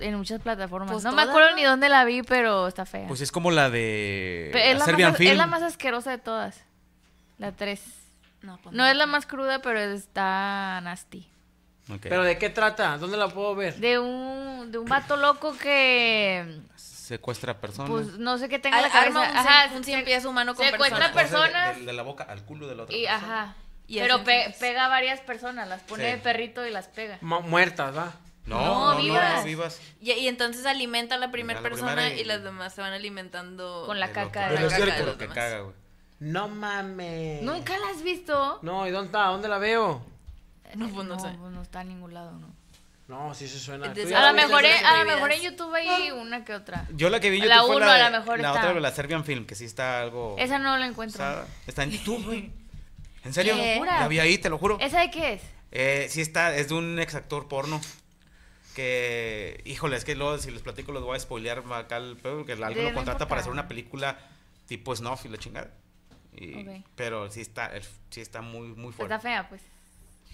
En muchas plataformas. Pues no me acuerdo ¿no? ni dónde la vi, pero está fea. Pues es como la de Pero es, la Serbian más, Film. es la más asquerosa de todas. La 3. No, pues No es la más cruda, pero está nasty. ¿Pero de qué trata? ¿Dónde la puedo ver? De un, de un vato loco que. Secuestra personas. Pues no sé qué tenga Al- la cabeza. arma un, Ajá, un cien pies humano con secuestra personas. personas. De, de la boca al culo de la otra Y, persona. ajá. Y pero pe- pega a varias personas, las pone Sí. de perrito y las pega. Muertas, ¿va? No, No, vivas. no, vivas. Y, y entonces alimenta a la primera la persona primera y- y... las demás se van alimentando Con la De caca de la caca de lo los que demás. caga, güey. No mames. ¿Nunca la has visto? No, ¿y dónde está? ¿Dónde la veo? No, pues no sé. pues no está en ningún lado, no. No, sí se suena. Ya A la lo mejor, en- a lo mejor en YouTube hay una que otra. Yo la que vi en La YouTube fue uno la, a de- lo mejor la está. otra de la Serbian Film, que sí está algo... Esa no la encuentro. Está, está en YouTube, güey. ¿En serio? ¿Qué? La vi ahí, te lo juro. ¿Esa de qué es? Eh, sí está, es de un ex actor porno. Que, híjole, es que luego si les platico los voy a spoilear acá el pedo, que alguien lo contrata para hacer una película tipo snuff y la chingada. Y- Ok. Pero sí está, sí está muy, muy fuerte. Está fea, pues.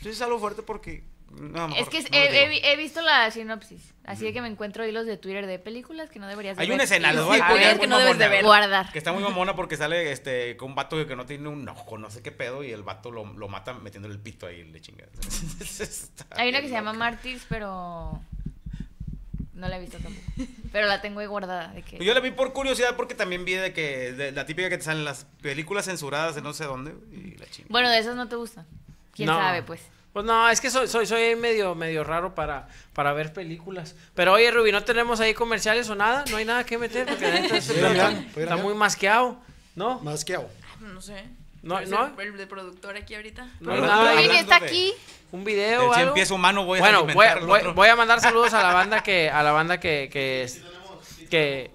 Sí es algo fuerte porque... no, mejor Es que no he, lo visto la sinopsis. Así de que me encuentro hilos de Twitter de películas que no deberías de Hay ver. una escena, les voy a que no debes de ver. Guardar. Que está muy mamona porque sale este con un vato que no tiene un ojo, no sé qué pedo, y el vato lo, lo mata metiéndole el pito ahí, le chinga. Está Hay una que se llama. Martyrs, pero no la he visto tampoco. Pero la tengo ahí guardada. De que... Yo la vi por curiosidad porque también vi de que de la típica que te salen las películas censuradas de no sé dónde y la chinga. Bueno, de esas no te gustan. ¿Quién No. sabe, pues? Pues no, es que soy, soy, soy medio, medio raro para, para ver películas. Pero oye, Ruby, ¿no tenemos ahí comerciales o nada? No hay nada que meter porque la neta está, mirar, pudiera está mirar. muy masqueado, ¿no? Más que hago. No sé. No, Parece ¿no? El de productor aquí ahorita. No hay Hablando- nada. Oye, hablando que está de- aquí. Un video El o algo. pies humano voy a bueno, voy, alimentar a- al voy- otro. voy a mandar saludos a la banda que a la banda que que es- que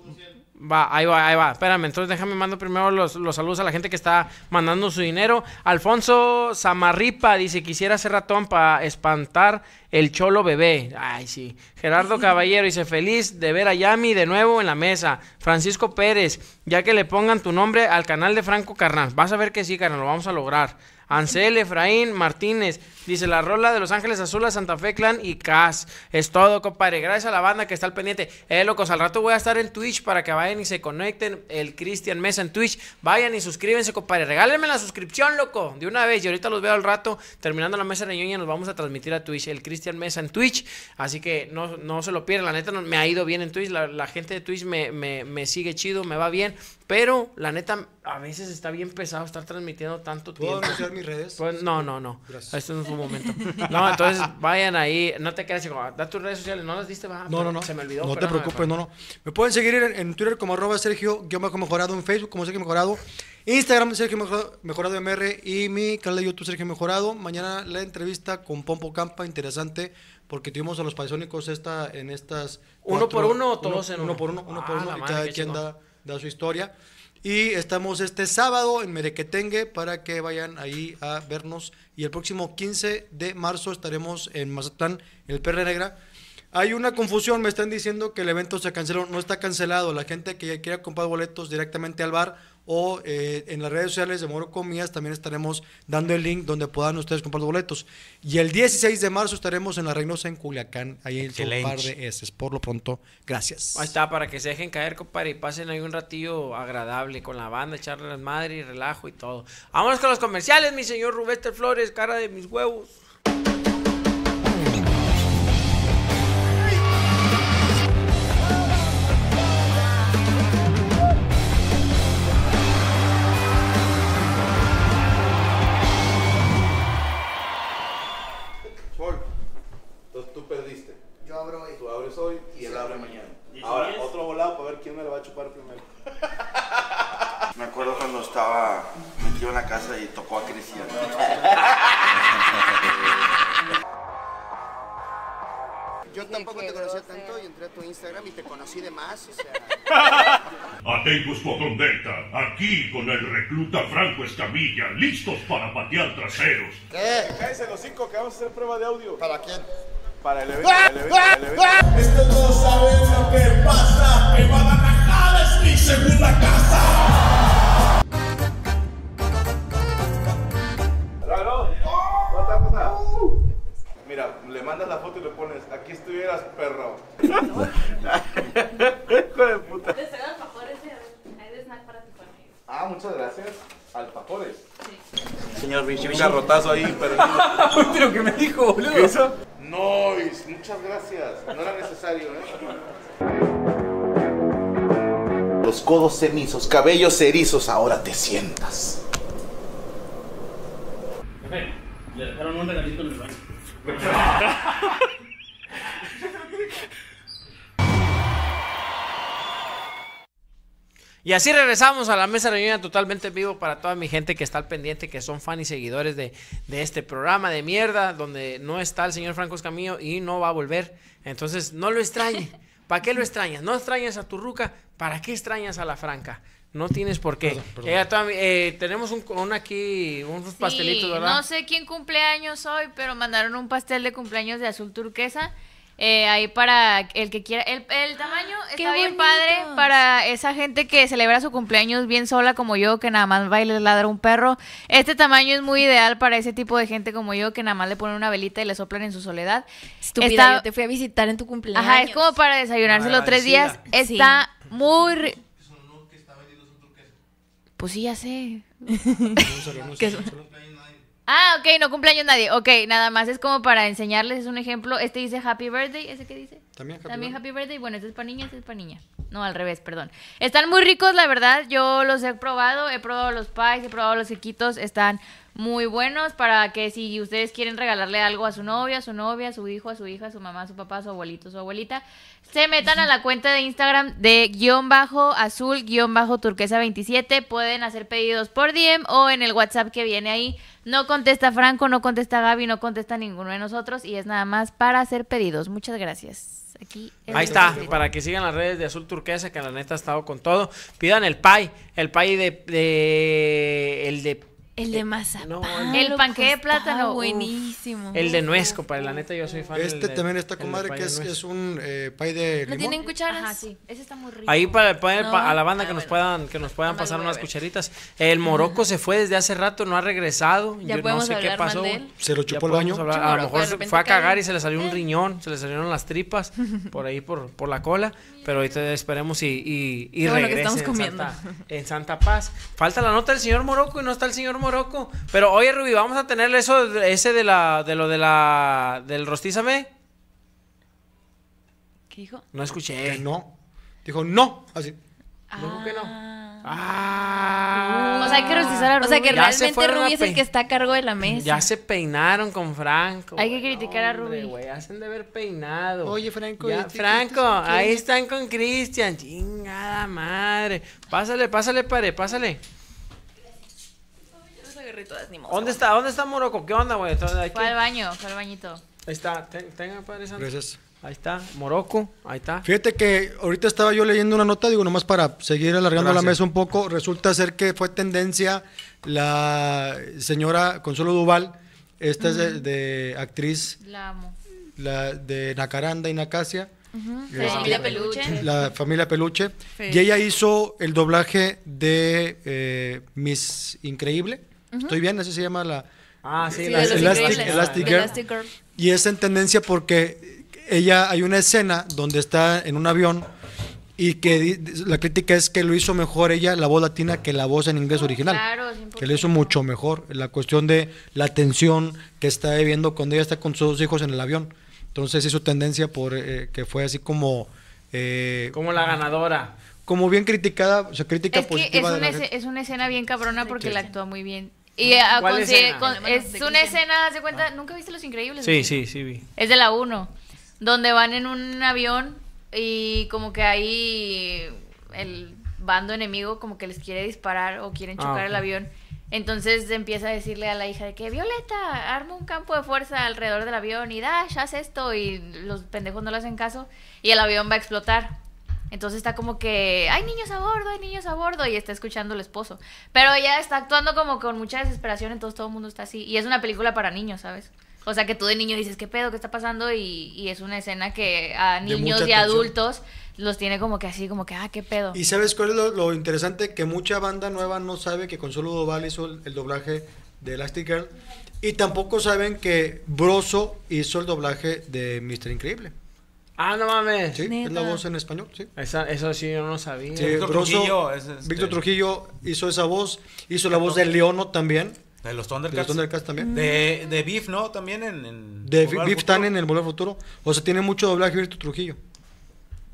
va, ahí va, ahí va. Espérame, entonces déjame mando primero los, los saludos a la gente que está mandando su dinero. Alfonso Zamarripa dice, "Quisiera ser ratón para espantar el cholo bebé." Ay, sí. Gerardo Caballero dice, "Feliz de ver a Yami de nuevo en la mesa." Francisco Pérez, ya que le pongan tu nombre al canal de Franco Carnal. Vas a ver que sí, carnal, lo vamos a lograr. Ansel Efraín Martínez dice la rola de Los Ángeles Azules, Santa Fe Clan y Cas. Es todo, compadre. Gracias a la banda que está al pendiente. Eh, locos, al rato voy a estar en Twitch para que vayan y se conecten. El Cristian Mesa en Twitch. Vayan y suscríbanse, compadre. Regálenme la suscripción, loco. De una vez. Y ahorita los veo al rato. Terminando la mesa de ñoña, nos vamos a transmitir a Twitch. El Cristian Mesa en Twitch. Así que no, no se lo pierdan. La neta no- me ha ido bien en Twitch. La, la gente de Twitch me, me, me sigue chido, me va bien. Pero la neta, a veces está bien pesado estar transmitiendo tanto ¿Puedo tiempo. anunciar mis redes? Pues, no, no, no. Gracias. Este no es un momento. No, entonces vayan ahí. No te quedes como, da tus redes sociales. ¿No las diste? Va, No, no, no. Se me olvidó. No te preocupes, no, no. Me pueden seguir en, en Twitter como arroba Sergio mejorado, en Facebook como Sergio Mejorado, Instagram Sergio Mejorado, Mejorado MR y mi canal de YouTube Sergio Mejorado. Mañana la entrevista con Pompo Campa, interesante, porque tuvimos a los paisónicos esta, en estas... ¿Uno por uno o todos en uno? Uno por uno, uno por Ah, uno, y cada quien da, da su historia. Y estamos este sábado en Merequetengue para que vayan ahí a vernos. Y el próximo 15 de marzo estaremos en Mazatlán, en el Perre Negra. Hay una confusión, me están diciendo que el evento se canceló. No está cancelado. La gente que ya quiera comprar boletos directamente al bar o eh, en las redes sociales de Moro Comías también estaremos dando el link donde puedan ustedes comprar los boletos. Y el 16 de marzo estaremos en la Reynosa en Culiacán. Ahí en un Excelente. par de eses. Por lo pronto, gracias. Ahí está, para que se dejen caer, compadre, y pasen ahí un ratillo agradable con la banda, echarle las madre y relajo y todo. Vámonos con los comerciales, mi señor Rubester Flores, cara de mis huevos. Abro hoy. Y él abre mañana. Ahora, otro volado para ver quién me la va a chupar primero. Me acuerdo cuando estaba metido en la casa y tocó a Cristian. Yo tampoco te conocía tanto y entré a tu Instagram y te conocí de más, o sea... Atentos aquí con el recluta Franco Escamilla, listos para patear traseros. ¿Qué? Cállese los cinco que vamos a hacer prueba de audio. ¿Para quién? Para el evento. el evento, el evento. Estos no saben lo que pasa, que Guadalajara es mi segunda casa. Claro. ¿Cuánta cosa? Mira, le mandas la foto y le pones, aquí estuvieras, perro. Hijo de puta. Ah, muchas gracias. Alfajores. Señor Richie, Un garrotazo ahí, pero... Pero que me dijo, boludo. ¿Qué hizo? Nois, muchas gracias. No era necesario, ¿eh? Los codos cenizos, cabellos erizos, ahora te sientas. Le dejaron un regalito en el baño. Y así regresamos a la mesa reunida totalmente en vivo para toda mi gente que está al pendiente, que son fan y seguidores de, de este programa de mierda, donde no está el señor Franco Escamillo y no va a volver. Entonces, no lo extrañe. ¿Para qué lo extrañas? ¿No extrañas a tu ruca? ¿Para qué extrañas a la Franca? No tienes por qué. Eh, toda mi- eh, tenemos un, un aquí, unos pastelitos, Sí, ¿verdad? No sé quién cumpleaños hoy, pero mandaron un pastel de cumpleaños de azul turquesa. Eh, ahí para el que quiera. El, el tamaño Qué está bien padre para esa gente que celebra su cumpleaños bien sola como yo, que nada más va y le ladra un perro. Este tamaño es muy ideal para ese tipo de gente como yo, que nada más le ponen una velita y le soplan en su soledad. Estúpida, Está- yo te fui a visitar en tu cumpleaños. Ajá, es como para desayunárselo tres días. Está muy... ri- Pues sí, ya sé. Son- Ah, ok, no cumpleaños nadie. Ok, nada más es como para enseñarles, es un ejemplo. Este dice Happy Birthday, ¿ese qué dice? También Happy También. Happy Birthday. Bueno, este es para niña, este es para niña. No, al revés, perdón. Están muy ricos, la verdad. Yo los he probado. He probado los pies, he probado los sequitos. Están muy buenos para que si ustedes quieren regalarle algo a su novia, a su novia, a su hijo, a su hija, a su mamá, a su papá, a su abuelito, a su abuelita, se metan a la cuenta de Instagram de guion bajo azul guion bajo turquesa 27. Pueden hacer pedidos por DM o en el WhatsApp que viene ahí. No contesta Franco, no contesta Gaby, no contesta ninguno de nosotros y es nada más para hacer pedidos. Muchas gracias. Aquí Ahí está, para que sigan las redes de Azul Turquesa, que la neta ha estado con todo. Pidan el pie, el pie de, de el de El de mazapán. No, El panqué de plátano. Buenísimo. el de nuez, compadre. La neta yo soy fan Este del también está comadre, que es, un eh, pie de ¿No limón. tienen cucharas? Ajá, sí. Ese está muy rico. Ahí para, para- No. para- a la banda que nos puedan que nos puedan pasar unas cucharitas. El Morocco se fue desde hace rato, no ha regresado. Ya Yo no sé qué pasó. Se lo chupó el baño. hablar. A lo mejor se fue a cagar cae. y se le salió un riñón, se le salieron las tripas por ahí por, por la cola. Pero ahorita esperemos y, y, y Qué bueno que regrese estamos en comiendo. Santa, en Santa Paz. Falta la nota del señor Morocco y no está el señor Morocco. Pero oye, Ruby, vamos a tenerle eso, ese de la, de lo de la, del rostízame. ¿Qué dijo? No escuché. Que no. Dijo no. Así. ¿Cómo que no? Ah. Ah. O sea, hay que rostizar a O sea, que Ruby. Ya realmente Ruby es el que está a cargo de la mesa. Ya se peinaron con Franco. Hay que criticar a Hombre, Ruby. hacen de haber peinado. Oye, Franco, Ya, ¿y qué- Franco, qué- ahí están con Cristian. Chingada madre. Pásale, pásale, pare, pásale. Todas, ni modo. ¿Dónde está? ¿Dónde está Morocco? ¿Qué onda, güey? Fue al baño, fue al bañito. Ahí está. Ten- Tenga, padre santo. Gracias. Ahí está. Morocco. Ahí está. Fíjate que ahorita estaba yo leyendo una nota, digo, nomás para seguir alargando la mesa un poco. Resulta ser que fue tendencia la señora Consuelo Duval, esta es de, de actriz La amo. la de Nacaranda y Nacasia. La familia peluche. La familia Peluche. Sí. Y ella hizo el doblaje de eh, Miss Increíble. ¿Estoy bien? Así se llama la... Ah, sí, Sí, la de los Elastic- Girl. Elastic Girl. Y es en tendencia porque ella hay una escena donde está en un avión y que la crítica es que lo hizo mejor ella la voz latina que la voz en inglés original. Claro, 100%. Que lo hizo mucho mejor. La cuestión de la tensión que está viviendo cuando ella está con sus dos hijos en el avión. Entonces hizo tendencia por eh, que fue así como eh, Como la ganadora. como bien criticada, o sea, crítica Es que es positiva de una, la esce- gente. es una escena bien cabrona porque Sí. la actúa muy bien. Y ah, es una escena, haz de cuenta, ¿nunca viste Los Increíbles? Sí, sí, sí, vi. Es de la 1, donde van en un avión y como que ahí el bando enemigo como que les quiere disparar o quieren Ah, chocar el avión Entonces empieza a decirle a la hija de que Violeta, arma un campo de fuerza alrededor del avión y Dash, haz esto y los pendejos no le hacen caso y el avión va a explotar. Entonces está como que hay niños a bordo, hay niños a bordo y está escuchando el esposo. Pero ella está actuando como con mucha desesperación, entonces todo el mundo está así. Y es una película para niños, ¿sabes? O sea que tú de niño dices, ¿qué pedo? ¿Qué está pasando? Y, y es una escena que a niños y adultos los tiene como que así, como que, ah, ¿qué pedo? ¿Y sabes cuál es lo, lo interesante? Que mucha banda nueva no sabe que Consuelo Duval hizo el, el doblaje de Elastic Girl. Y tampoco saben que Broso hizo el doblaje de Mr. Increíble. Ah, no mames. Sí, es la voz en español, sí. Esa- eso sí, yo no sabía. Sí, Víctor Broso- Trujillo es, este- Víctor Trujillo hizo esa voz, hizo la voz de Leono también. De los De Thundercats. los Thundercats también. De, de Beef, ¿no? También en... en De Beef. Tan en el Volver Futuro. O sea, tiene mucho doblaje Víctor Trujillo.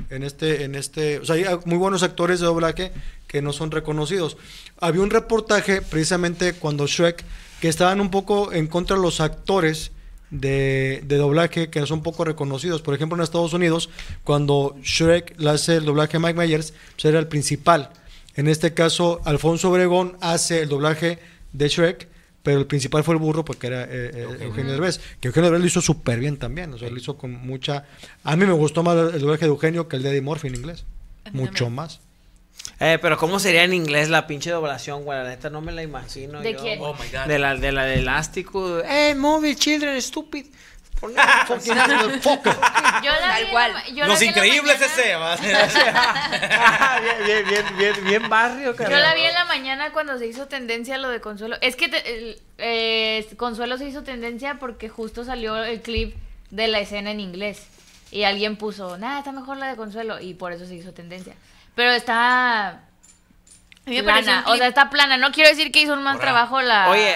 En este, en este, o sea, hay muy buenos actores de doblaje que no son reconocidos. Había un reportaje precisamente cuando Shrek que estaban un poco en contra de los actores de, de doblaje que son poco reconocidos. Por ejemplo, en Estados Unidos, cuando Shrek le hace el doblaje a Mike Myers, pues era el principal. En este caso, Alfonso Obregón hace el doblaje de Shrek, pero el principal fue el burro porque era eh, eh, Eugenio Derbez. Que Eugenio Derbez lo hizo súper bien también, o sea, lo hizo con mucha... A mí me gustó más el doblaje de Eugenio que el de Eddie Murphy en inglés. Mucho más. Eh, pero ¿cómo sería en inglés la pinche doblación, güey? La neta no me la imagino. ¿De yo, quién? Oh, my God. De la, de la de elástico. Eh, move it, children, stupid. Yo la Tal cual. yo Los la Increíbles ese. bien, bien, bien, bien, bien barrio, Yo carnal. la vi en la mañana cuando se hizo tendencia lo de Consuelo. Es que te- el- eh, Consuelo se hizo tendencia porque justo salió el clip de la escena en inglés. Y alguien puso, nada, está mejor la de Consuelo. Y por eso se hizo tendencia. Pero está A mí me pareció plana. un O sea, está plana. No quiero decir que hizo un mal Ahora. trabajo la. Oye,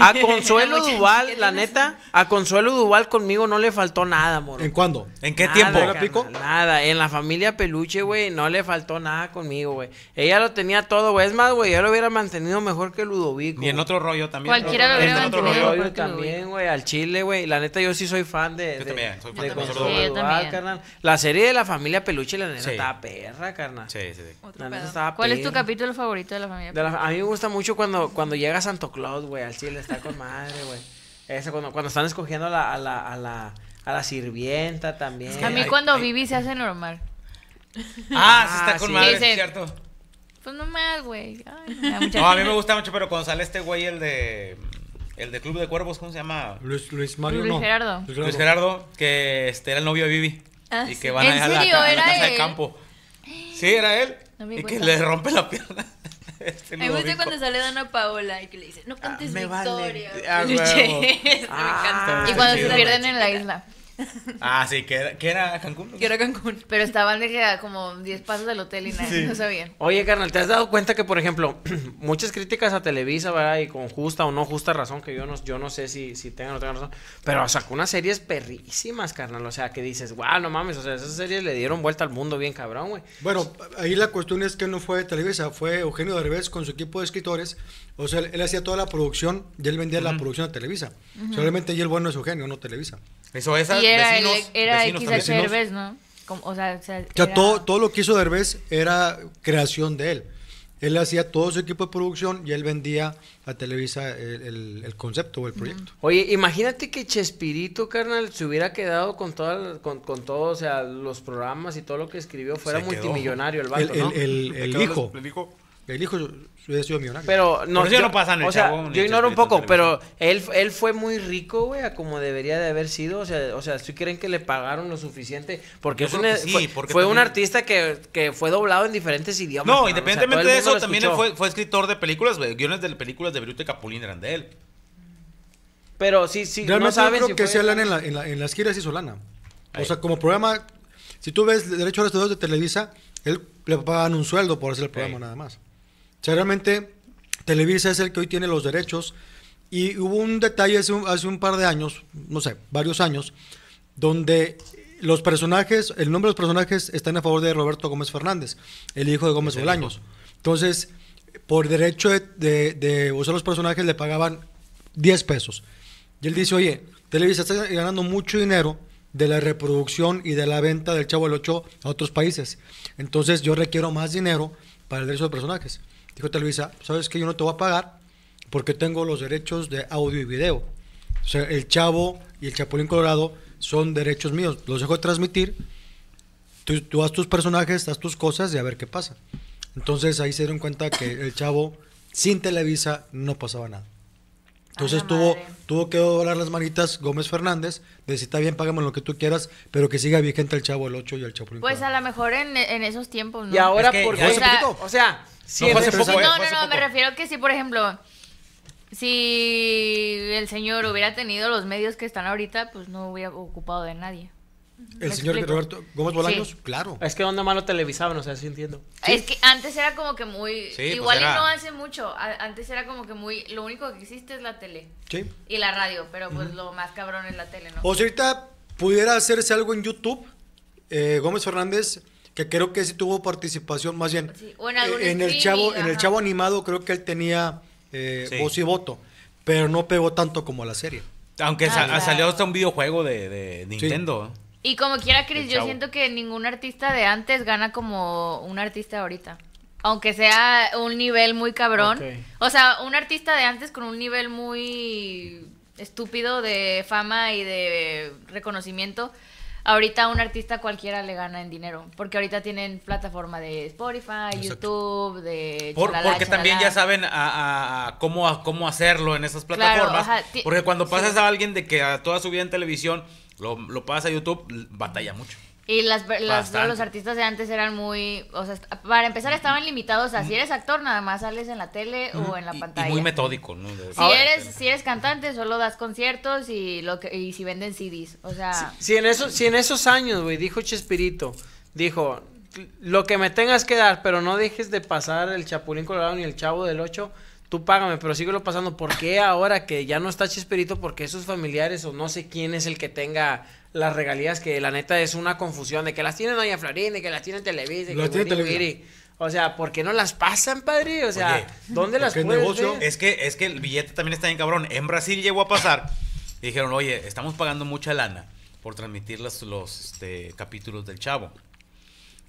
a, Consuelo Duval, la neta, a Consuelo Duval conmigo no le faltó nada, moro. ¿En cuándo? ¿En qué Nada, tiempo? Nada, en la familia Peluche, güey, no le faltó nada conmigo, güey. Ella lo tenía todo, güey. Es más, güey, yo lo hubiera mantenido mejor que Ludovico. Y en otro rollo también. Cualquiera lo En hubiera otro mantenido rollo. mejor. Yo también, güey, al chile, güey. La neta, yo sí soy fan de. Yo de- también, soy fan de de Consuelo Sí, Duval, carnal. La serie de la familia Peluche, la neta, Sí. estaba perra, carnal. Sí, sí, sí. Otro La neta estaba ¿Cuál es tu perra. Favorito de la familia? De la- a mí me gusta mucho cuando, cuando llega Santo Claus, güey, al chile está con madre, güey. Ese cuando, cuando están escogiendo a la, a la, a la, a la sirvienta también. A mí Ay, cuando ay. Vivi se hace normal. Ah, sí está Ah, con sí. madre, es cierto. Pues no más, güey. No, a mí me gusta mucho, pero cuando sale este güey, el de. El de Club de Cuervos, ¿cómo se llama? Luis, Luis Mario, Luis no. Gerardo. Luis Gerardo, que este era el novio de Vivi. Ah, y sí. que van ¿En a, a la, la ¿Era casa de él? campo. Sí, era él. No me y que le rompe la pierna. Este me gusta cuando sale Dana Paola y que le dice, no cantes me vale. victoria. Ah. Eso Ah, me encanta. Y cuando se pierden en la isla. Ah, sí, que era, que era Cancún. Que era Cancún. Pero estaban de que a como 10 pasos del hotel y nada, no sabían. Oye, carnal, ¿te has dado cuenta que, por ejemplo, muchas críticas a Televisa, ¿verdad? Y con justa o no justa razón, que yo no, yo no sé si, si tengan o no tengan razón, pero sacó unas series perrísimas, carnal. O sea, que dices, wow, no mames, o sea, esas series le dieron vuelta al mundo bien cabrón, güey. Bueno, ahí la cuestión es que no fue Televisa, fue Eugenio Derbez con su equipo de escritores. O sea, él, él hacía toda la producción y él vendía la producción a Televisa. Sea, realmente ahí el bueno es Eugenio, no Televisa. Eso Y era, vecinos, era vecinos. Herbes, ¿no? Como- o sea, o sea, O sea, era- todo, todo lo que hizo Derbez era creación de él. Él hacía todo su equipo de producción y él vendía a Televisa el, el- el concepto o el proyecto. Oye, imagínate que Chespirito, carnal, se hubiera quedado con toda, con, con todo, o sea, los programas y todo lo que escribió, fuera multimillonario el vato, el- ¿no? el- hijo, el hijo. Hubiera sido millonario. Pero no, Por eso ya no pasa en el o sea, Chavo ni yo ignoro un poco, pero él, él fue muy rico, güey, a como debería de haber sido. O sea, o sea, ¿sí creen que le pagaron lo suficiente? Porque Yo es sí, fue, porque fue un artista que, que fue doblado en diferentes idiomas. No, cabrón, o sea, independientemente de eso, también fue, fue escritor de películas, güey. Guiones de películas de Bruto y Capulín eran de él. Pero sí, sí, Realmente no saben yo creo si que fue- sí hablan en, la- en, la- en las giras y Solana. O sea, como programa, si tú ves Derecho a los Estudios de Televisa, él le pagan un sueldo por hacer el programa Ahí. nada más. O sea, realmente Televisa es el que hoy tiene los derechos. Y hubo un detalle hace un, hace un par de años, no sé, varios años, donde los personajes, el nombre de los personajes están a favor de Roberto Gómez Fernández, el hijo de Gómez Bolaños. Entonces, por derecho de, de- de usar los personajes le pagaban 10 pesos. Y él dice, oye, Televisa está ganando mucho dinero de la reproducción y de la venta del Chavo del Ocho a otros países. Entonces yo requiero más dinero para el derecho de personajes. Dijo Televisa, ¿sabes que Yo no te voy a pagar porque tengo los derechos de audio y video. O sea, el Chavo y el Chapulín Colorado son derechos míos. Los dejo de transmitir. Tú, tú haz tus personajes, haz tus cosas y a ver qué pasa. Entonces ahí se dieron cuenta que el Chavo, sin Televisa, no pasaba nada. Entonces la tuvo, madre. tuvo que doblar las manitas Gómez Fernández, de si está bien, págame lo que tú quieras, pero que siga vigente el Chavo el 8 y el Chapulín Pues Colorado. a lo mejor en, en esos tiempos, ¿no? Y ahora, Es que ¿por qué? O sea, No, hace poco, eh, no, fue hace no, no, me refiero que si, por ejemplo, si el señor hubiera tenido los medios que están ahorita, pues no hubiera ocupado de nadie. El ¿Me señor explico? Roberto Gómez Bolaños, Sí. claro. Es que onda malo televisaban, o sea, sí entiendo. Es que antes era como que muy... Sí, pues igual era- y no hace mucho. a- Antes era como que muy... Lo único que existe es la tele Sí. y la radio, pero pues lo más cabrón es la tele, ¿no? O si ahorita pudiera hacerse algo en YouTube, eh, Gómez Fernández, que creo que sí tuvo participación, más bien, Sí, o en algún eh, en el chavo, en el chavo animado creo que él tenía eh, Sí. voz y voto, pero no pegó tanto como la serie. Aunque Ah, sa- claro. salió hasta un videojuego de, de Nintendo. Y como quiera, Chris, El yo chavo. siento que ningún artista de antes gana como un artista de ahorita. Aunque sea un nivel muy cabrón. O sea, un artista de antes con un nivel muy estúpido de fama y de reconocimiento. Ahorita un artista cualquiera le gana en dinero. Porque ahorita tienen plataforma de Spotify, YouTube, de... Por- chalala, porque también ya saben a, cómo, a cómo hacerlo en esas plataformas. porque cuando pasas sí. a alguien de que a toda su vida en televisión lo, lo pasa a YouTube, batalla mucho. Y las, las- los artistas de antes eran muy... O sea, para empezar estaban limitados a si eres actor nada más sales en la tele o en la Y- pantalla. Y, muy metódico, ¿no? De- Si eres, si eres cantante, solo das conciertos y lo que, y si venden CDs. O sea, Si en, esos, si en esos años, güey, dijo Chespirito, dijo, lo que me tengas que dar, pero no dejes de pasar el Chapulín Colorado ni el Chavo del 8, tú págame, pero síguelo pasando. ¿Por qué ahora que ya no está Chespirito? Porque esos familiares o no sé quién es el que tenga las regalías, que la neta es una confusión de que las tiene Doña Florín, de que las tiene Televisa, de Las que tiene Televisa. O sea, ¿por qué no las pasan, padre? O sea, Oye, ¿dónde las puedes negocio. ver? Es que, es que el billete también está bien cabrón. En Brasil llegó a pasar. y dijeron, oye, estamos pagando mucha lana por transmitir los, los este, capítulos del chavo.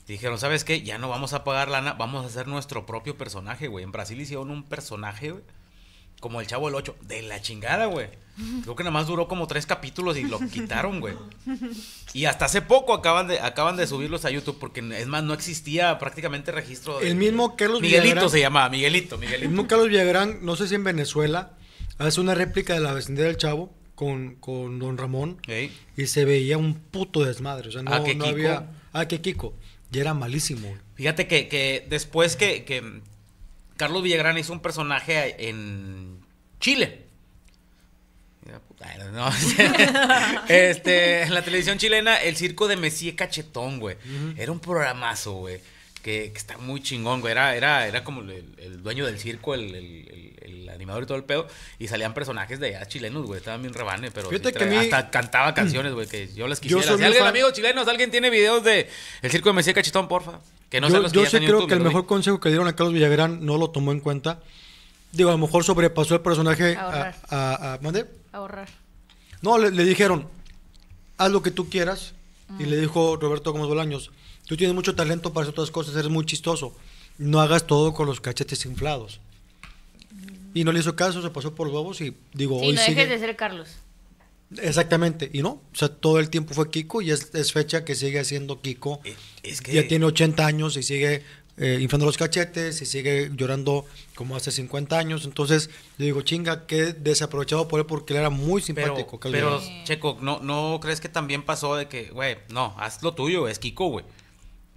Dijeron, ¿sabes qué? Ya no vamos a pagar lana, vamos a hacer nuestro propio personaje, güey. En Brasil hicieron un personaje, güey. Como el chavo del 8. De la chingada, güey. Creo que nada más duró como tres capítulos y lo quitaron, güey. Y hasta hace poco acaban de, acaban de subirlos a YouTube porque es más, no existía prácticamente registro. de- El mismo Carlos Miguelito Villagrán- se llamaba, Miguelito, El Miguelito. mismo Carlos Villagrán, no sé si en Venezuela, hace una réplica de la vecindad del Chavo con, con Don Ramón y se veía un puto desmadre. O sea, no, Ah, que no Kiko. había. Ah, que Kiko. Y era malísimo. güey. Fíjate que, que después que, que Carlos Villagrán hizo un personaje en Chile. No, este, en la televisión chilena, el circo de Messi Cachetón, güey. Era un programazo, güey. Que, que está muy chingón, güey. Era, era, era como el, el dueño del circo, el, el- el- el animador y todo el pedo. Y salían personajes de allá chilenos, güey. Estaban bien rebane, pero Fíjate sí que mí- hasta cantaba canciones, güey, que yo las Yo quisiera. soy Si alguien, fan- amigos chilenos, alguien tiene videos de el circo de Messi Cachetón, porfa. Que no yo los que yo sí creo YouTube, que el mejor consejo que le dieron a Carlos Villagrán no lo tomó en cuenta. Digo, a lo mejor sobrepasó el personaje a, Ahorrar. a- a- ¿mande? ahorrar. No, le, le dijeron, haz lo que tú quieras. Y le dijo Roberto Gómez Bolaños, tú tienes mucho talento para hacer otras cosas, eres muy chistoso. No hagas todo con los cachetes inflados. Y no le hizo caso, se pasó por los huevos y digo, Sí, hoy no sigue. dejes de ser Carlos. Exactamente, y no, o sea, todo el tiempo fue Kiko y es, es fecha que sigue siendo Kiko. Eh, Es que Ya tiene 80 años y sigue eh, inflando los cachetes y sigue llorando como hace 50 años. Entonces, yo digo, chinga, qué desaprovechado por él porque él era muy pero, simpático. Pero Villagrán. Checo, ¿no, ¿no crees que también pasó de que, güey, no, haz lo tuyo, es Kiko, güey?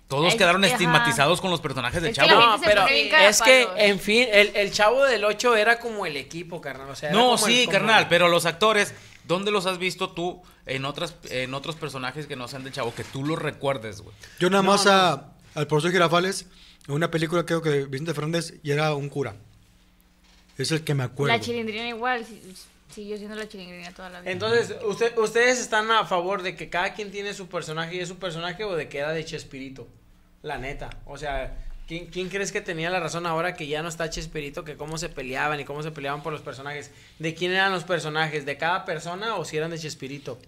Todos Es- quedaron ajá. estigmatizados con los personajes del Es que chavo. No, pero es que, cagapalos. en fin, el, el chavo del 8 era como el equipo, carnal. O sea, No, el- sí, carnal, pero los actores, ¿dónde los has visto tú en otras en otros personajes que no sean del chavo que tú los recuerdes, güey? Yo nada No, más no. a- al profesor Girafales, en una película creo que de Vicente Fernández, y era un cura. Es el que me acuerdo. La chilindrina igual, si- siguió siendo la chilindrina toda la vida. Entonces, usted, ¿ustedes están a favor de que cada quien tiene su personaje y es su personaje o de que era de Chespirito? La neta. O sea, ¿quién, quién crees que tenía la razón ahora que ya no está Chespirito? Que cómo se peleaban y cómo se peleaban por los personajes. ¿De quién eran los personajes? ¿De cada persona o si eran de Chespirito?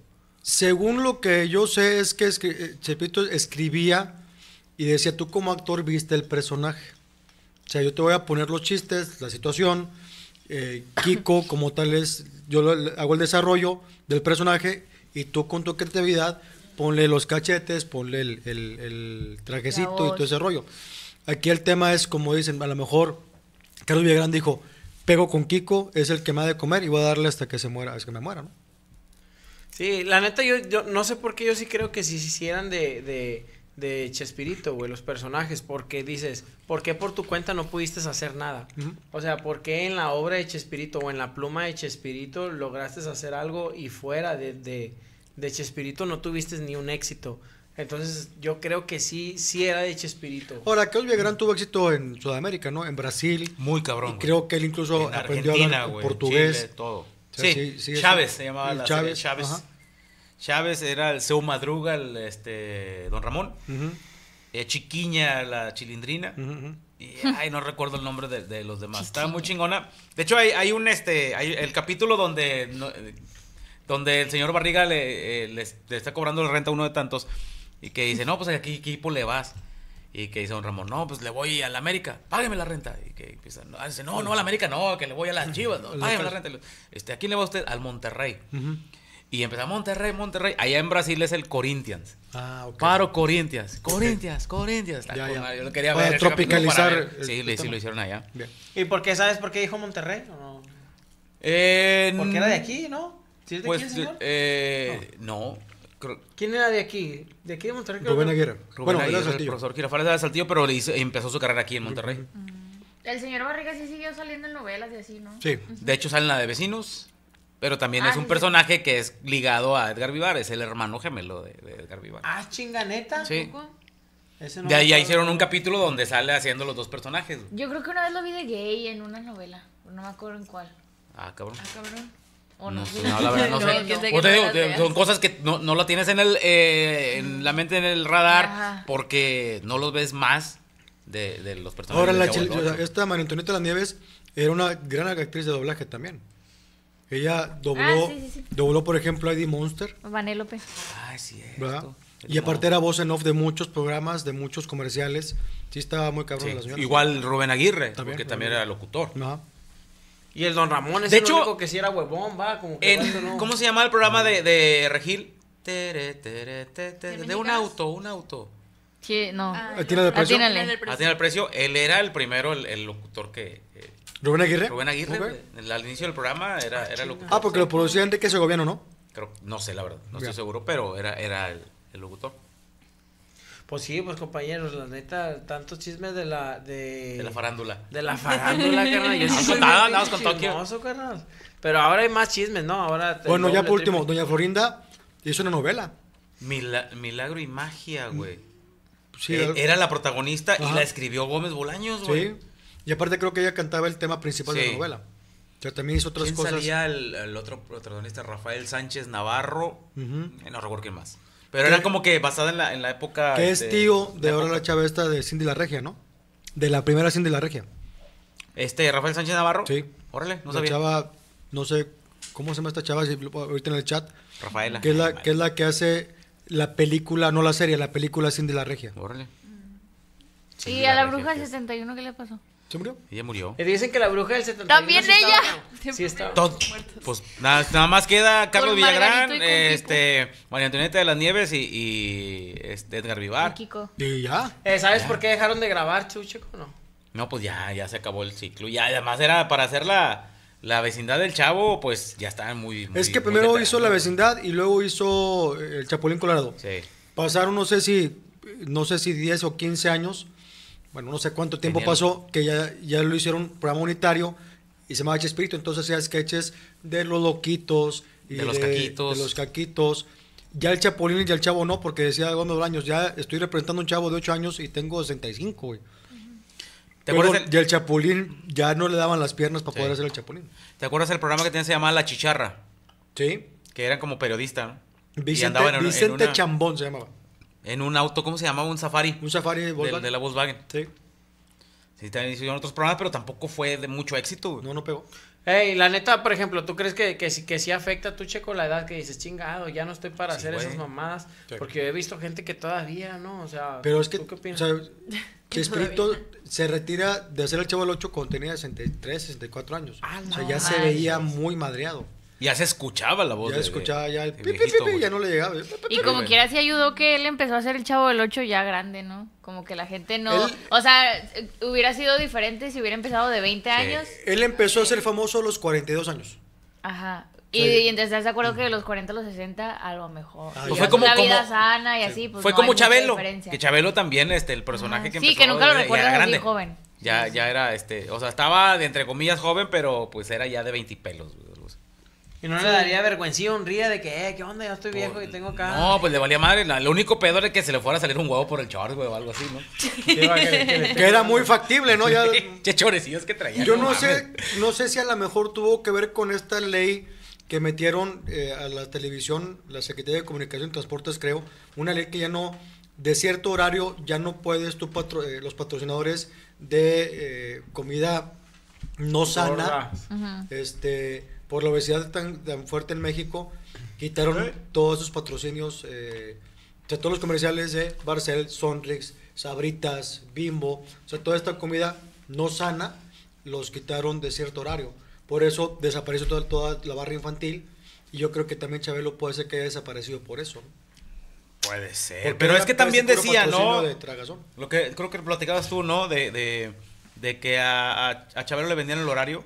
Según lo que yo sé es que escri- eh, Chepito escribía y decía, tú como actor viste el personaje. O sea, yo te voy a poner los chistes, la situación, eh, Kiko como tal es, yo lo- hago el desarrollo del personaje y tú con tu creatividad ponle los cachetes, ponle el, el- el trajecito y todo ese rollo. Aquí el tema es, como dicen, a lo mejor Carlos Villagrán dijo, pego con Kiko, es el que me ha de comer y voy a darle hasta que se muera, hasta que me muera, ¿no? Sí, la neta, yo, yo no sé por qué yo sí creo que si se hicieran de, de, de Chespirito, güey, los personajes, porque dices, ¿por qué por tu cuenta no pudiste hacer nada? O sea, ¿por qué en la obra de Chespirito o en la pluma de Chespirito lograste hacer algo y fuera de, de, de Chespirito no tuviste ni un éxito? Entonces, yo creo que sí, sí era de Chespirito. Ahora, Carlos Villagrán tuvo éxito en Sudamérica, ¿no? En Brasil. Muy cabrón. Y creo que él incluso En aprendió a hablar portugués. Chile, todo. O sea, sí, sí, sí, es Chávez se llamaba el la Chávez, serie, Chávez. Chávez era el Seu Madruga, el este Don Ramón. Eh, Chiquiña, la chilindrina. Y, ay, no recuerdo el nombre de, de los demás. Estaba muy chingona. De hecho, hay, hay un este, hay el capítulo donde, no, donde el señor Barriga le, eh, les- le está cobrando la renta a uno de tantos y que dice, no, pues a qué equipo le vas. Y que dice don Ramón, no, pues le voy al América, págame la renta. Y que empieza, no, dice, no, no al América, no, que le voy a las Chivas, no, págame la renta. Este, ¿A quién le va usted? Al Monterrey. Y empezó Monterrey, Monterrey. Allá en Brasil es el Corinthians. Ah, ok. Paro Corinthians. Corinthians, Corinthians. Ya, con ya. madre, Yo lo quería Para ver. tropicalizar para ver. el- Sí, el sí lo hicieron allá. Bien. ¿Y por qué sabes por qué dijo Monterrey? ¿O no? Eh, Porque era de aquí, ¿no? ¿Sí es de Pues, aquí el señor? eh, no. ¿Quién era de aquí? ¿De aquí de Monterrey? creo Rubén Aguirre. Rubén bueno, Aguirre, el profesor Girafales era de Saltillo, pero le hizo- empezó su carrera aquí en Monterrey. El señor Barriga sí siguió saliendo en novelas y así, ¿no? Sí. De hecho, sale en la de Vecinos. Pero también Ah, es un sí, sí. personaje que es ligado a Edgar Vivar. Es el hermano gemelo de, de Edgar Vivar. Ah, chinganeta. Sí. Ese no De ahí ya hicieron un capítulo donde sale haciendo los dos personajes. Yo creo que una vez lo vi de gay en una novela. No me acuerdo en cuál. Ah, cabrón. Ah, cabrón. O No, no. la verdad no, No, sé. te digo, son cosas que no, no la tienes en el eh, en la mente en el radar Ajá. porque no los ves más de, de los personajes. Ahora, la esta María Antonieta Las Nieves era una gran actriz de doblaje también. Ella dobló, Ah, sí, sí, sí. dobló por ejemplo, a Eddie Monster, Vanélope. Ay, sí, ¿verdad? Y aparte era voz en off de muchos programas, de muchos comerciales. Sí estaba muy cabrón Sí, la señora. Igual Rubén Aguirre, También, porque Rubén también era locutor. Ajá. Y el Don Ramón es De el hecho, único que sí era huevón, va, como que En- vato, no. ¿Cómo se llama el programa de, de Regil? Tere, tere, te, te, ¿De un auto, un auto. Sí, no. Ah. Atínale. Atínale el precio. Era el precio. Él era el primero, el, el locutor que. eh, ¿Rubén Aguirre? Rubén Aguirre, Ok. güey, en- al inicio del programa era, era locutor. Ah, porque lo producía Enrique Segoviano, ¿no? Creo- no sé, la verdad, no estoy seguro, pero era, era el, el locutor. Pues sí, pues compañeros, la neta, tantos chismes de la... De, De la farándula. De la farándula, carnal. Yo sí soy andamos con Tokio. chismoso, carnal. Pero ahora hay más chismes, ¿no? Ahora... Bueno, ya por último, triple. Doña Florinda hizo una novela. Mila- Milagro y magia, güey. Sí, Eh, algo- era la protagonista y la escribió Gómez Bolaños, güey. sí. Y aparte creo que ella cantaba el tema principal de la novela. O sea, también hizo otras ¿Quién cosas. salía el, el otro protagonista? Rafael Sánchez Navarro. No recuerdo quién más. Pero Que- era como que basada en la, en la época. Que es este, tío de la ahora la chava esta de Cindy la Regia, ¿no? De la primera Cindy la Regia. Este, Rafael Sánchez Navarro. Sí. Órale, no la sabía. chava, no sé cómo se llama esta chava, si ahorita en el chat. Rafaela. Que es, la, que es la que hace la película, no la serie, la película Cindy la Regia. Órale. Sí, ¿Y a la regia, bruja que del es- 71 qué le pasó? ¿Se murió? Ella murió. Y dicen que la bruja del 71 También sí estaba, ella. ¿no? Sí estaba. Todo- pues nada, nada más queda Carlos Villagrán, y este, María Antonieta de las Nieves y, y, este, Edgar Y Vivar. Kiko. Y ya. Eh, ¿Sabes por qué dejaron de grabar, Chucheco? No. No, pues ya, ya se acabó el ciclo. Ya, además era para hacer la, la vecindad del chavo, pues ya estaban muy. muy- Es que primero hizo La Vecindad y luego hizo eh, El Chapulín Colorado. Sí. Pasaron, no sé si, no sé si 10 o 15 años, bueno, no sé cuánto tiempo Tenían- pasó, que ya, ya lo hicieron programa unitario y se llamaba Chespirito, entonces hacía sketches de los loquitos y De los caquitos. de los caquitos. Ya el Chapulín y el Chavo no, porque decía Gómez años, ya estoy representando a un chavo de 8 años y tengo 65, güey. ¿Te acuerdas, el, ya el Chapulín ya no le daban las piernas para Sí. poder hacer el Chapulín. ¿Te acuerdas el programa que tenía se llamaba La Chicharra? Sí. Que era como periodista, ¿no? Y Vicente, andaban en- en Vicente una- Chambón se llamaba. En un auto, ¿cómo se llamaba? Un safari. Un safari de Volkswagen. de la Volkswagen. Sí. Sí, también hicieron otros programas, pero tampoco fue de mucho éxito. güey. No, no pegó. Ey, la neta, por ejemplo, ¿tú crees que, que, sí- que sí afecta a tu checo la edad que dices, chingado, ya no estoy para Sí, hacer güey. esas mamadas? Sí. Porque he visto gente que todavía, ¿no? O sea, Pero es que, ¿tú qué opinas? o sea, Chespirito se retira de hacer el Chavo del 8 cuando tenía 63, 64 años. Ah, o sea, no ya se veía muy madreado. Ya se escuchaba la voz. Ya de- escuchaba ya el pi, pi, pi, ya no le llegaba. Y como quiera sí ayudó que él empezó a hacer el chavo del 8 ya grande, ¿no? Como que la gente no... Él- O sea, hubiera sido diferente si hubiera empezado de 20 años. Él empezó a ser famoso a los 42 años. Ajá. Y, Sí. y entonces estás de acuerdo que de los 40 a los 60 a lo mejor. Ah, llevas Fue como- una vida como- sana y así, pues Fue no como Chabelo. Que Chabelo también, este, el personaje Ajá. que Sí, empezó que nunca lo recuerdas era así grande. joven. Ya, ya era, este, o sea, estaba de entre comillas joven, pero pues era ya de 20 pelos. güey. Y no le daría vergüencilla un ría de que, eh, ¿qué onda? Ya estoy viejo y tengo acá. No, pues le valía madre. Lo único pedo era que se le fuera a salir un huevo por el chor, güey, o algo así, ¿no? Que era muy factible, ¿no? Ya, Che chorecillos que traía. yo no sé, no sé si a lo mejor tuvo que ver con esta ley que metieron eh, a la televisión, la Secretaría de Comunicación y Transportes, creo, una ley que ya no, de cierto horario, ya no puedes tú, patro- eh, los patrocinadores de eh, comida no sana, Gorda. este, por la obesidad tan, tan fuerte en México, quitaron todos esos patrocinios, eh, o sea, todos los comerciales de Barcel, Sonrix, Sabritas, Bimbo, o sea, toda esta comida no sana, los quitaron de cierto horario. Por eso desapareció toda, toda la barra infantil y yo creo que también Chabelo puede ser que haya desaparecido por eso. ¿no? Puede ser. Porque pero es que también decía, ¿no? de. Lo que creo que platicabas tú, ¿no? De, de, de que a, a Chabelo le vendían el horario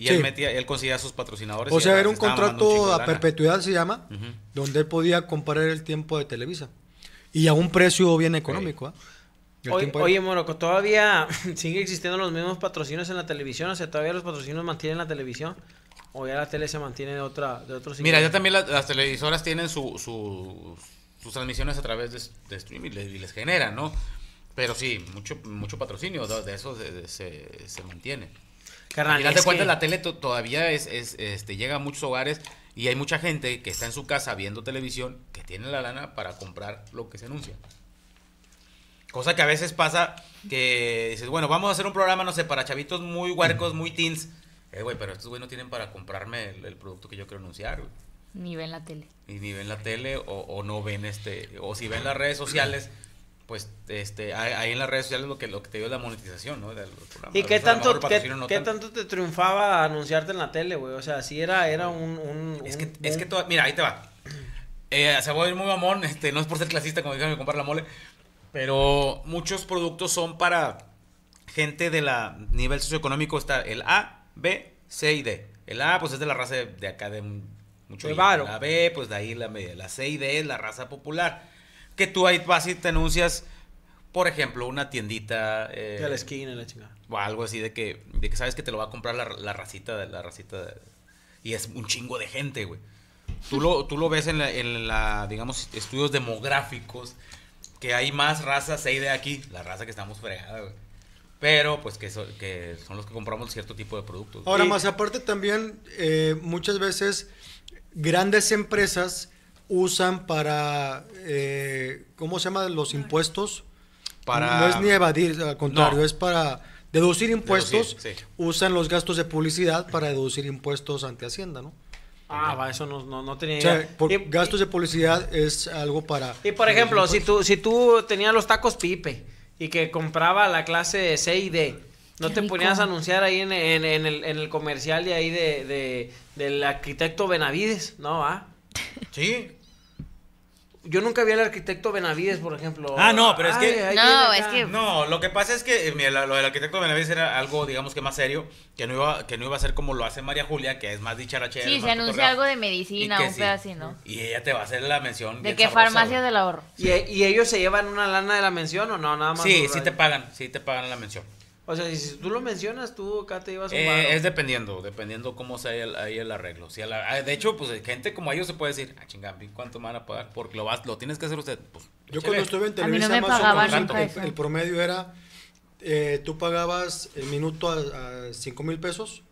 y Sí. él metía, él conseguía a sus patrocinadores. O sea, se era un contrato a perpetuidad, se llama, donde él podía comprar el tiempo de Televisa. Y a un precio bien económico. ¿ah? El Oye, oye, Moroco, ¿todavía sigue existiendo los mismos patrocinios en la televisión? O sea, ¿todavía los patrocinios mantienen la televisión? ¿O ya la tele se mantiene de otra de otro Mira, signo? ya también las, las televisoras tienen su, su- sus transmisiones a través de, de streaming y les, y les generan, ¿no? Pero sí, mucho, mucho patrocinio, de de eso se, se- se mantiene. Carnal, Al final de cuentas, que- la tele to- todavía es, es, este, llega a muchos hogares y hay mucha gente que está en su casa viendo televisión que tiene la lana para comprar lo que se anuncia. Cosa que a veces pasa que dices, bueno, vamos a hacer un programa, no sé, para chavitos muy huercos, muy teens. Eh, güey, pero estos güey no tienen para comprarme el, el producto que yo quiero anunciar, güey. Ni ven la tele. Y ni ven la tele o, o no ven este, o si ven las redes sociales, pues este, ahí en las redes sociales lo que, lo que te dio es la monetización, ¿no? De los programas. ¿Y qué tanto, qué, no qué tanto. tanto te triunfaba anunciarte en la tele, güey? O sea, sí era, era un... un- Es un- que, es un- que toda- mira, ahí te va. Eh, se va a ir muy mamón, este, no es por ser clasista, como dijeron, comprar la mole, pero muchos productos son para gente de la nivel socioeconómico, está el A, B, C y D. El A, pues es de la raza de, de acá de mucho De. La B, pues de ahí la media. La C y D es la raza popular. Que tú ahí vas y te anuncias, por ejemplo, una tiendita. eh, de la esquina la chingada. o algo así de que, de que sabes que te lo va a comprar la, la racita, de- la racita de- y es un chingo de gente, güey. Tú lo, tú lo ves en la, en la, digamos, estudios demográficos, que hay más razas C y D aquí, la raza que estamos fregada, güey. Pero, pues, que, so- que son los que compramos cierto tipo de productos. Ahora Y- más aparte también eh, muchas veces grandes empresas usan para eh, ¿cómo se llama? los impuestos Para- no es ni evadir al contrario No. es para deducir impuestos Deducir, sí. usan los gastos de publicidad para deducir impuestos ante Hacienda ¿no? Ah, va, eso no, no, no tenía o sea idea. por Y- gastos de publicidad es algo para Y por ejemplo, si tú, si tú tenías los tacos Pipe y que compraba la clase C y D, ¿no Qué te rico. ponías a anunciar ahí en, en- en el, en el comercial de ahí de, de- del arquitecto Benavides? No, ¿ah? Sí. Yo nunca vi al arquitecto Benavides, por ejemplo. Ah, no, pero es que- No, es que- No, lo que pasa es que eh, mira, lo del arquitecto Benavides era algo, digamos que más serio, que no iba, que no iba a ser como lo hace María Julia, que es más dicharachera. Sí, más se anuncia algo de medicina, un sí. pedacito, ¿no? Y ella te va a hacer la mención. De sabrosa, farmacia del ahorro. ¿Y, y ellos se llevan una lana de la mención o no? Nada más. Sí, sí te pagan, sí te pagan la mención. O sea, si tú lo mencionas, tú acá te un Eh, varo. es dependiendo, dependiendo cómo sea el, ahí el arreglo. Si a la- ah, de hecho, pues gente como ellos se puede decir, ah, chingada, ¿cuánto me van a pagar? Porque lo, vas, lo tienes que hacer usted. Pues, yo cuando estuve en A no Televisa me más o menos, el, promedio era eh, tú pagabas el minuto a, a 5 mil pesos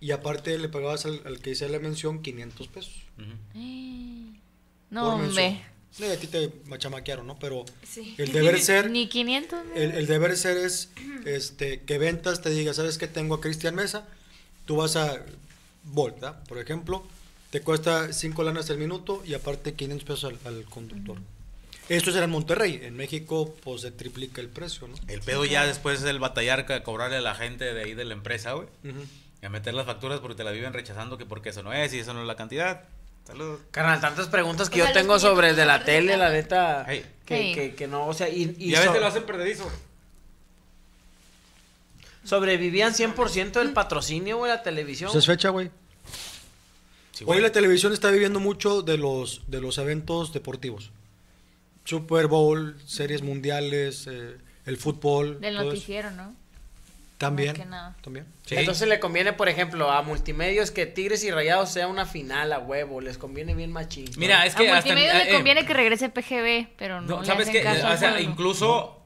y aparte le pagabas al, al que hice la mención 500 pesos No, hombre. Sí, a ti te machamaquearon, ¿no? Pero Sí. el deber ser, Ni 500. ¿no? el, el deber ser es este, que ventas te diga, ¿sabes qué? Tengo a Cristian Mesa, tú vas a Volta, por ejemplo, te cuesta 5 lanas el minuto y aparte 500 pesos al, al conductor. Esto será en Monterrey. En México, pues se triplica el precio, ¿no? El pedo ya después del batallar que cobrarle a la gente de ahí de la empresa, güey. Ujú. A meter las facturas porque te la viven rechazando que porque eso no es y eso no es la cantidad. Saludos. Carnal, tantas preguntas que O sea, yo tengo sobre de la tele, la neta. Hey. Que, Hey. que, que no, o sea, y, y Y a veces so- lo hacen perdedizo. Sobrevivían 100% del patrocinio, güey, la televisión. Pues es fecha, güey. Sí, Hoy la televisión está viviendo mucho de los, de los eventos deportivos. Super Bowl, series mundiales, eh, el fútbol. Del eso. noticiero, ¿no? También. Más que nada. También. Sí. Entonces le conviene, por ejemplo, a Multimedios que Tigres y Rayados sea una final a huevo. Les conviene bien machín. Mira, es A que hasta Multimedia eh, le eh, conviene que regrese PGB, pero no, no, le sabes hacen caso al o sea, incluso